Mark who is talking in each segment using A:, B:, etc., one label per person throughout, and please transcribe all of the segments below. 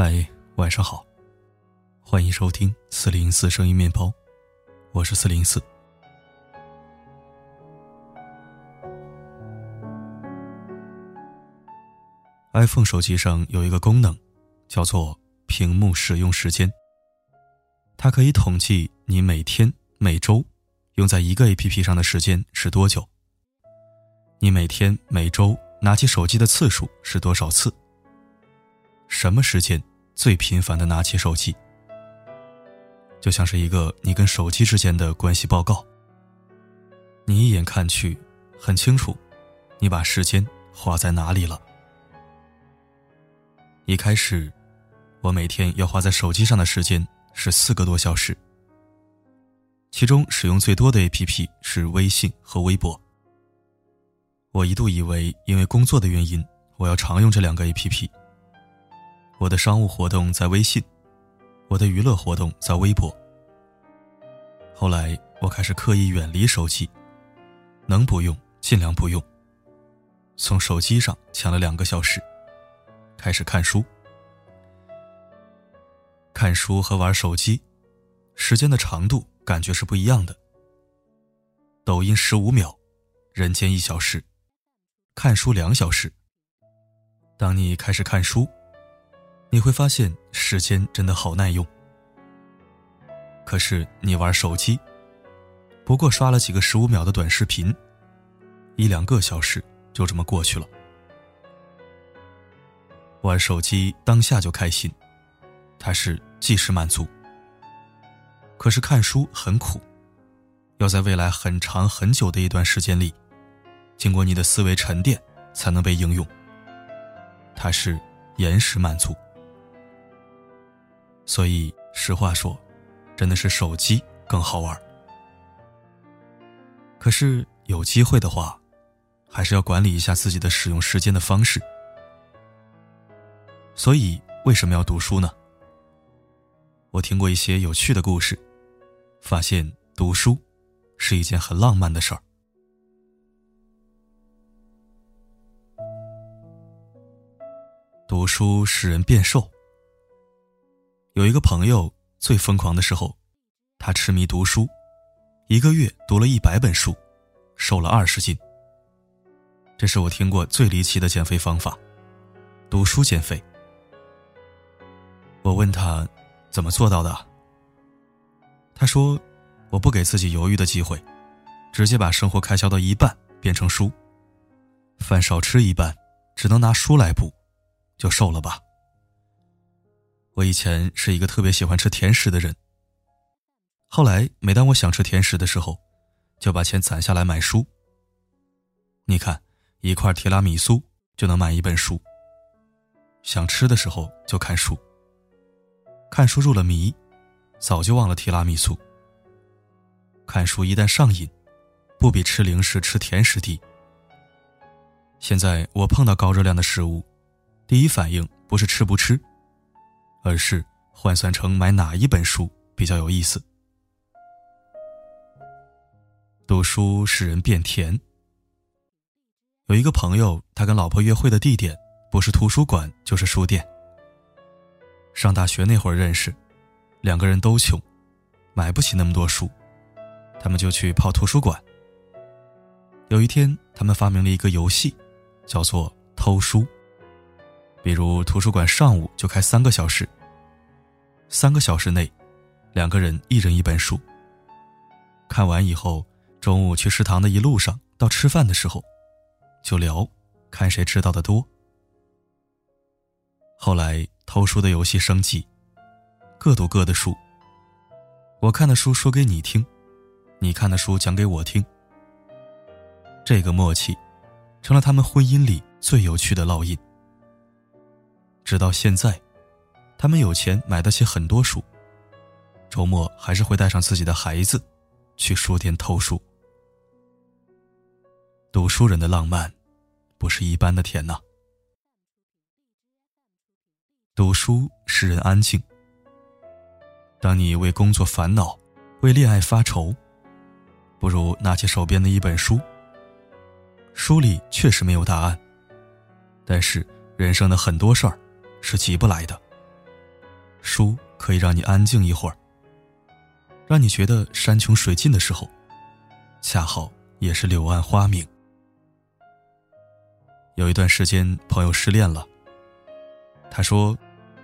A: 嗨，晚上好，欢迎收听四零四声音面包，我是四零四。iPhone 手机上有一个功能，叫做屏幕使用时间。它可以统计你每天、每周用在一个 APP 上的时间是多久。你每天、每周拿起手机的次数是多少次？什么时间最频繁的拿起手机？就像是一个你跟手机之间的关系报告。你一眼看去，很清楚，你把时间花在哪里了。一开始，我每天要花在手机上的时间是四个多小时，其中使用最多的 APP 是微信和微博。我一度以为，因为工作的原因，我要常用这两个 APP。我的商务活动在微信，我的娱乐活动在微博。后来我开始刻意远离手机，能不用尽量不用。从手机上抢了两个小时，开始看书。看书和玩手机，时间的长度感觉是不一样的。抖音十五秒，人间一小时；看书两小时。当你开始看书。你会发现时间真的好耐用。可是你玩手机，不过刷了几个十五秒的短视频，一两个小时就这么过去了。玩手机当下就开心，它是即时满足。可是看书很苦，要在未来很长很久的一段时间里，经过你的思维沉淀才能被应用。它是延时满足。所以，实话说，真的是手机更好玩。可是有机会的话，还是要管理一下自己的使用时间的方式。所以，为什么要读书呢？我听过一些有趣的故事，发现读书是一件很浪漫的事儿。读书使人变瘦。有一个朋友最疯狂的时候，他痴迷读书，一个月读了一百本书，瘦了二十斤。这是我听过最离奇的减肥方法，读书减肥。我问他怎么做到的，他说：“我不给自己犹豫的机会，直接把生活开销的一半变成书，饭少吃一半，只能拿书来补，就瘦了吧。”我以前是一个特别喜欢吃甜食的人。后来，每当我想吃甜食的时候，就把钱攒下来买书。你看，一块提拉米苏就能买一本书。想吃的时候就看书，看书入了迷，早就忘了提拉米苏。看书一旦上瘾，不比吃零食、吃甜食低。现在我碰到高热量的食物，第一反应不是吃不吃。而是换算成买哪一本书比较有意思。读书使人变甜。有一个朋友，他跟老婆约会的地点不是图书馆就是书店。上大学那会儿认识，两个人都穷，买不起那么多书，他们就去泡图书馆。有一天，他们发明了一个游戏，叫做偷书。比如图书馆上午就开三个小时，三个小时内，两个人一人一本书。看完以后，中午去食堂的一路上到吃饭的时候，就聊，看谁知道的多。后来偷书的游戏升级，各读各的书。我看的书说给你听，你看的书讲给我听。这个默契，成了他们婚姻里最有趣的烙印。直到现在，他们有钱买得起很多书，周末还是会带上自己的孩子，去书店偷书。读书人的浪漫，不是一般的甜呐。读书使人安静。当你为工作烦恼，为恋爱发愁，不如拿起手边的一本书。书里确实没有答案，但是人生的很多事儿。是急不来的，书可以让你安静一会儿，让你觉得山穷水尽的时候，恰好也是柳暗花明。有一段时间，朋友失恋了。他说：“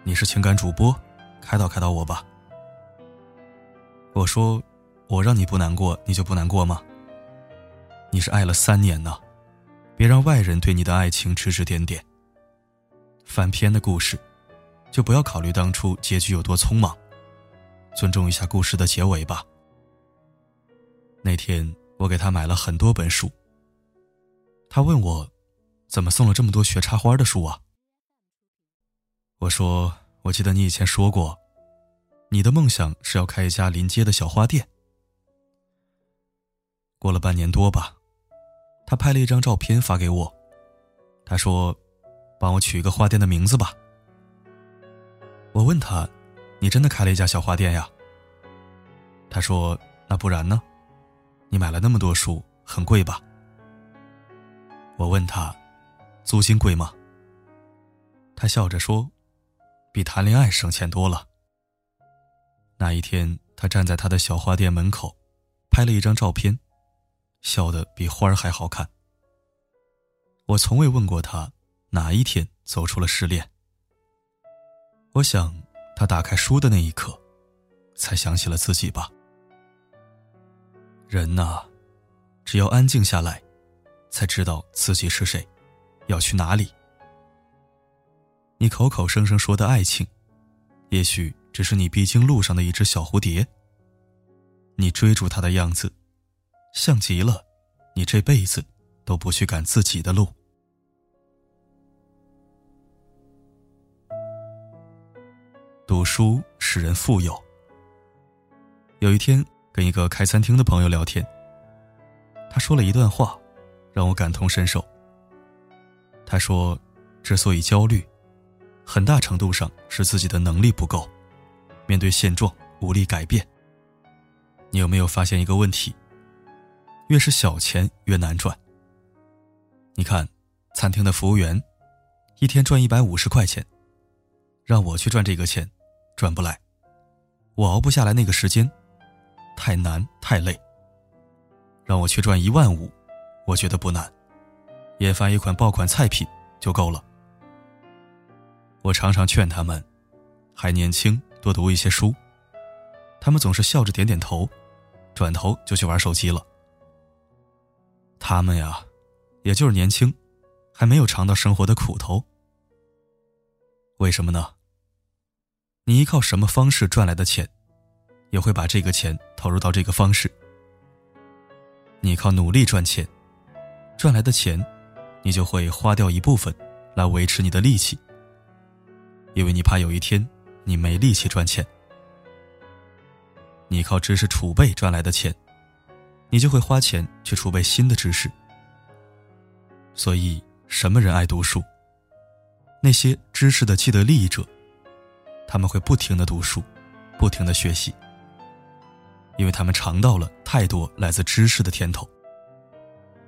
A: 你是情感主播，开导开导我吧。”我说：“我让你不难过，你就不难过吗？你是爱了三年呢，别让外人对你的爱情指指点点。翻篇的故事，就不要考虑当初结局有多匆忙，尊重一下故事的结尾吧。”那天我给他买了很多本书。他问我。怎么送了这么多学插花的书啊？我说，我记得你以前说过，你的梦想是要开一家临街的小花店。过了半年多吧，他拍了一张照片发给我，他说：“帮我取一个花店的名字吧。”我问他：“你真的开了一家小花店呀？”他说：“那不然呢？你买了那么多书，很贵吧？”我问他。租金贵吗？他笑着说：“比谈恋爱省钱多了。”那一天，他站在他的小花店门口，拍了一张照片，笑得比花儿还好看。我从未问过他哪一天走出了失恋。我想，他打开书的那一刻，才想起了自己吧。人呐，只要安静下来，才知道自己是谁。要去哪里？你口口声声说的爱情，也许只是你必经路上的一只小蝴蝶。你追逐它的样子，像极了你这辈子都不去赶自己的路。读书使人富有。有一天，跟一个开餐厅的朋友聊天，他说了一段话，让我感同身受。他说：“之所以焦虑，很大程度上是自己的能力不够，面对现状无力改变。你有没有发现一个问题？越是小钱越难赚。你看，餐厅的服务员，一天赚一百五十块钱，让我去赚这个钱，赚不来，我熬不下来那个时间，太难太累。让我去赚一万五，我觉得不难。”研发一款爆款菜品就够了。我常常劝他们，还年轻，多读一些书。他们总是笑着点点头，转头就去玩手机了。他们呀，也就是年轻，还没有尝到生活的苦头。为什么呢？你依靠什么方式赚来的钱，也会把这个钱投入到这个方式。你靠努力赚钱，赚来的钱。你就会花掉一部分，来维持你的力气，因为你怕有一天你没力气赚钱。你靠知识储备赚来的钱，你就会花钱去储备新的知识。所以，什么人爱读书？那些知识的既得利益者，他们会不停的读书，不停的学习，因为他们尝到了太多来自知识的甜头。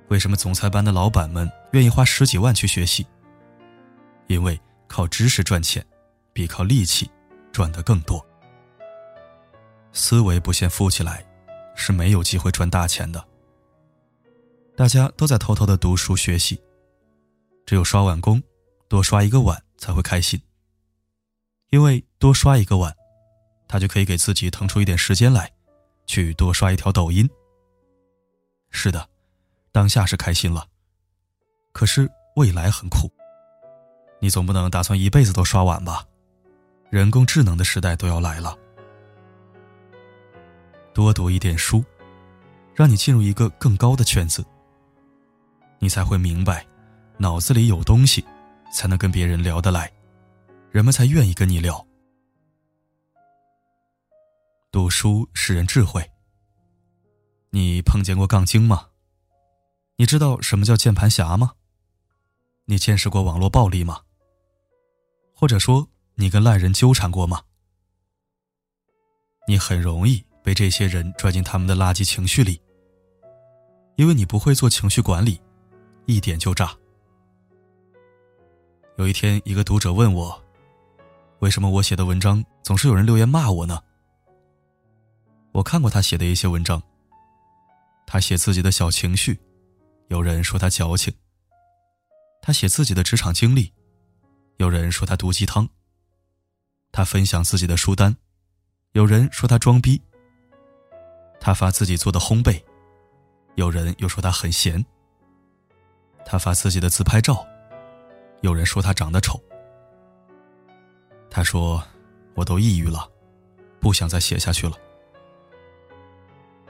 A: 为什么总裁班的老板们愿意花十几万去学习？因为靠知识赚钱，比靠力气赚得更多。思维不先富起来，是没有机会赚大钱的。大家都在偷偷的读书学习，只有刷碗工，多刷一个碗才会开心。因为多刷一个碗，他就可以给自己腾出一点时间来，去多刷一条抖音。是的。当下是开心了，可是未来很苦。你总不能打算一辈子都刷碗吧？人工智能的时代都要来了。多读一点书，让你进入一个更高的圈子，你才会明白，脑子里有东西，才能跟别人聊得来，人们才愿意跟你聊。读书使人智慧。你碰见过杠精吗？你知道什么叫键盘侠吗？你见识过网络暴力吗？或者说，你跟烂人纠缠过吗？你很容易被这些人拽进他们的垃圾情绪里，因为你不会做情绪管理，一点就炸。有一天，一个读者问我：“为什么我写的文章总是有人留言骂我呢？我看过他写的一些文章。他写自己的小情绪，有人说他矫情；他写自己的职场经历，有人说他毒鸡汤；他分享自己的书单，有人说他装逼；他发自己做的烘焙，有人又说他很闲；他发自己的自拍照，有人说他长得丑。他说：“我都抑郁了，不想再写下去了。”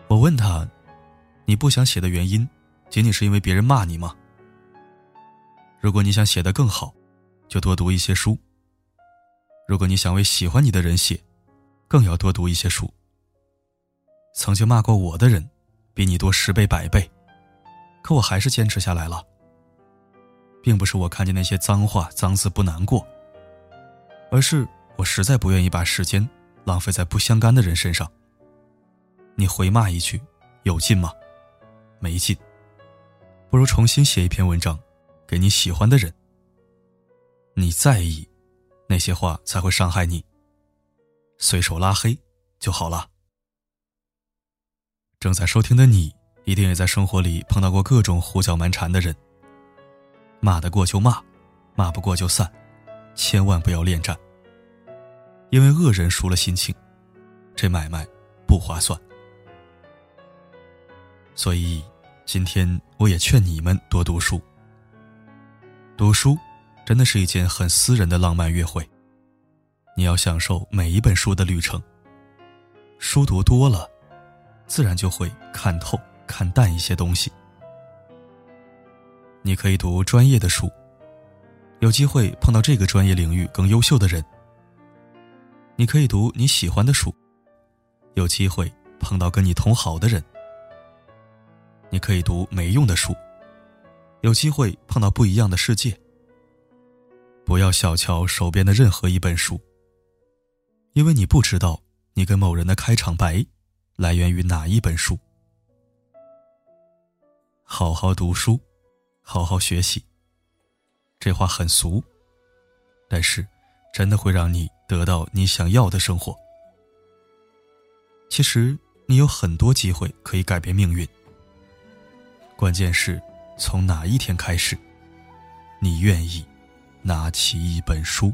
A: 我问他。你不想写的原因，仅仅是因为别人骂你吗？如果你想写得更好，就多读一些书。如果你想为喜欢你的人写，更要多读一些书。曾经骂过我的人，比你多十倍百倍，可我还是坚持下来了。并不是我看见那些脏话脏字不难过，而是我实在不愿意把时间浪费在不相干的人身上。你回骂一句，有劲吗？没劲，不如重新写一篇文章，给你喜欢的人。你在意，那些话才会伤害你。随手拉黑就好了。正在收听的你，一定也在生活里碰到过各种胡搅蛮缠的人。骂得过就骂，骂不过就散，千万不要恋战。因为恶人输了心情，这买卖不划算。所以，今天我也劝你们多读书。读书，真的是一件很私人的浪漫约会。你要享受每一本书的旅程。书读多了，自然就会看透、看淡一些东西。你可以读专业的书，有机会碰到这个专业领域更优秀的人。你可以读你喜欢的书，有机会碰到跟你同好的人。你可以读没用的书，有机会碰到不一样的世界。不要小瞧手边的任何一本书，因为你不知道你跟某人的开场白来源于哪一本书。好好读书，好好学习。这话很俗，但是真的会让你得到你想要的生活。其实你有很多机会可以改变命运。关键是，从哪一天开始，你愿意拿起一本书？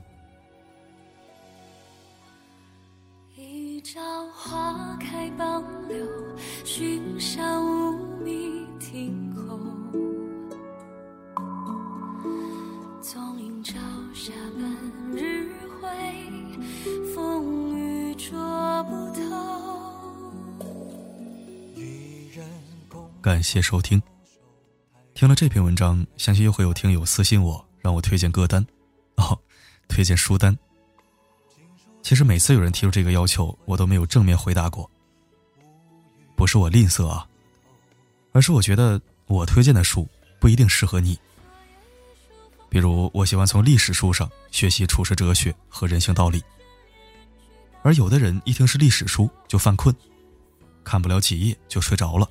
A: 一朝花开傍柳，寻香无觅庭下半日晖，风雨捉不透。感谢收听。听了这篇文章，相信又会有听友私信我，让我推荐歌单，哦，推荐书单。其实每次有人提出这个要求，我都没有正面回答过。不是我吝啬啊，而是我觉得我推荐的书不一定适合你。比如，我喜欢从历史书上学习处世哲学和人性道理，而有的人一听是历史书就犯困，看不了几页就睡着了。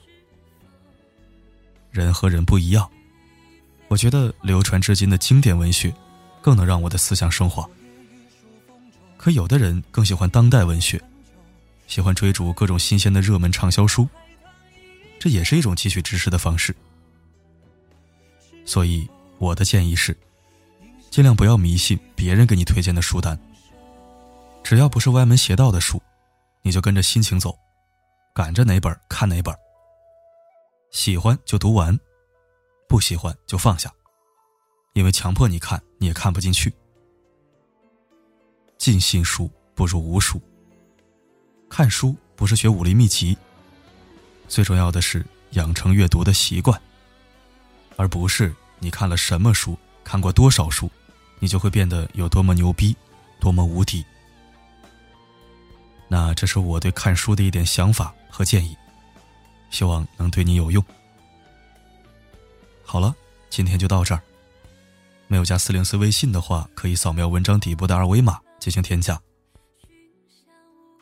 A: 人和人不一样，我觉得流传至今的经典文学，更能让我的思想升华。可有的人更喜欢当代文学，喜欢追逐各种新鲜的热门畅销书，这也是一种汲取知识的方式。所以我的建议是，尽量不要迷信别人给你推荐的书单。只要不是歪门邪道的书，你就跟着心情走，赶着哪本看哪本。喜欢就读完，不喜欢就放下，因为强迫你看你也看不进去。尽信书不如无书。看书不是学武林秘籍，最重要的是养成阅读的习惯，而不是你看了什么书、看过多少书，你就会变得有多么牛逼、多么无敌。那这是我对看书的一点想法和建议。希望能对你有用。好了，今天就到这儿。没有加四零四微信的话，可以扫描文章底部的二维码进行添加。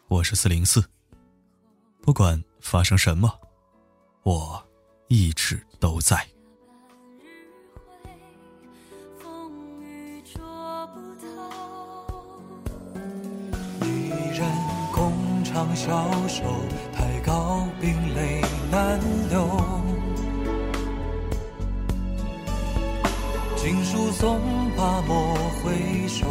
A: 我是四零四，不管发生什么，我一直都在。
B: 小手，太高冰泪难流。锦书送罢莫回首。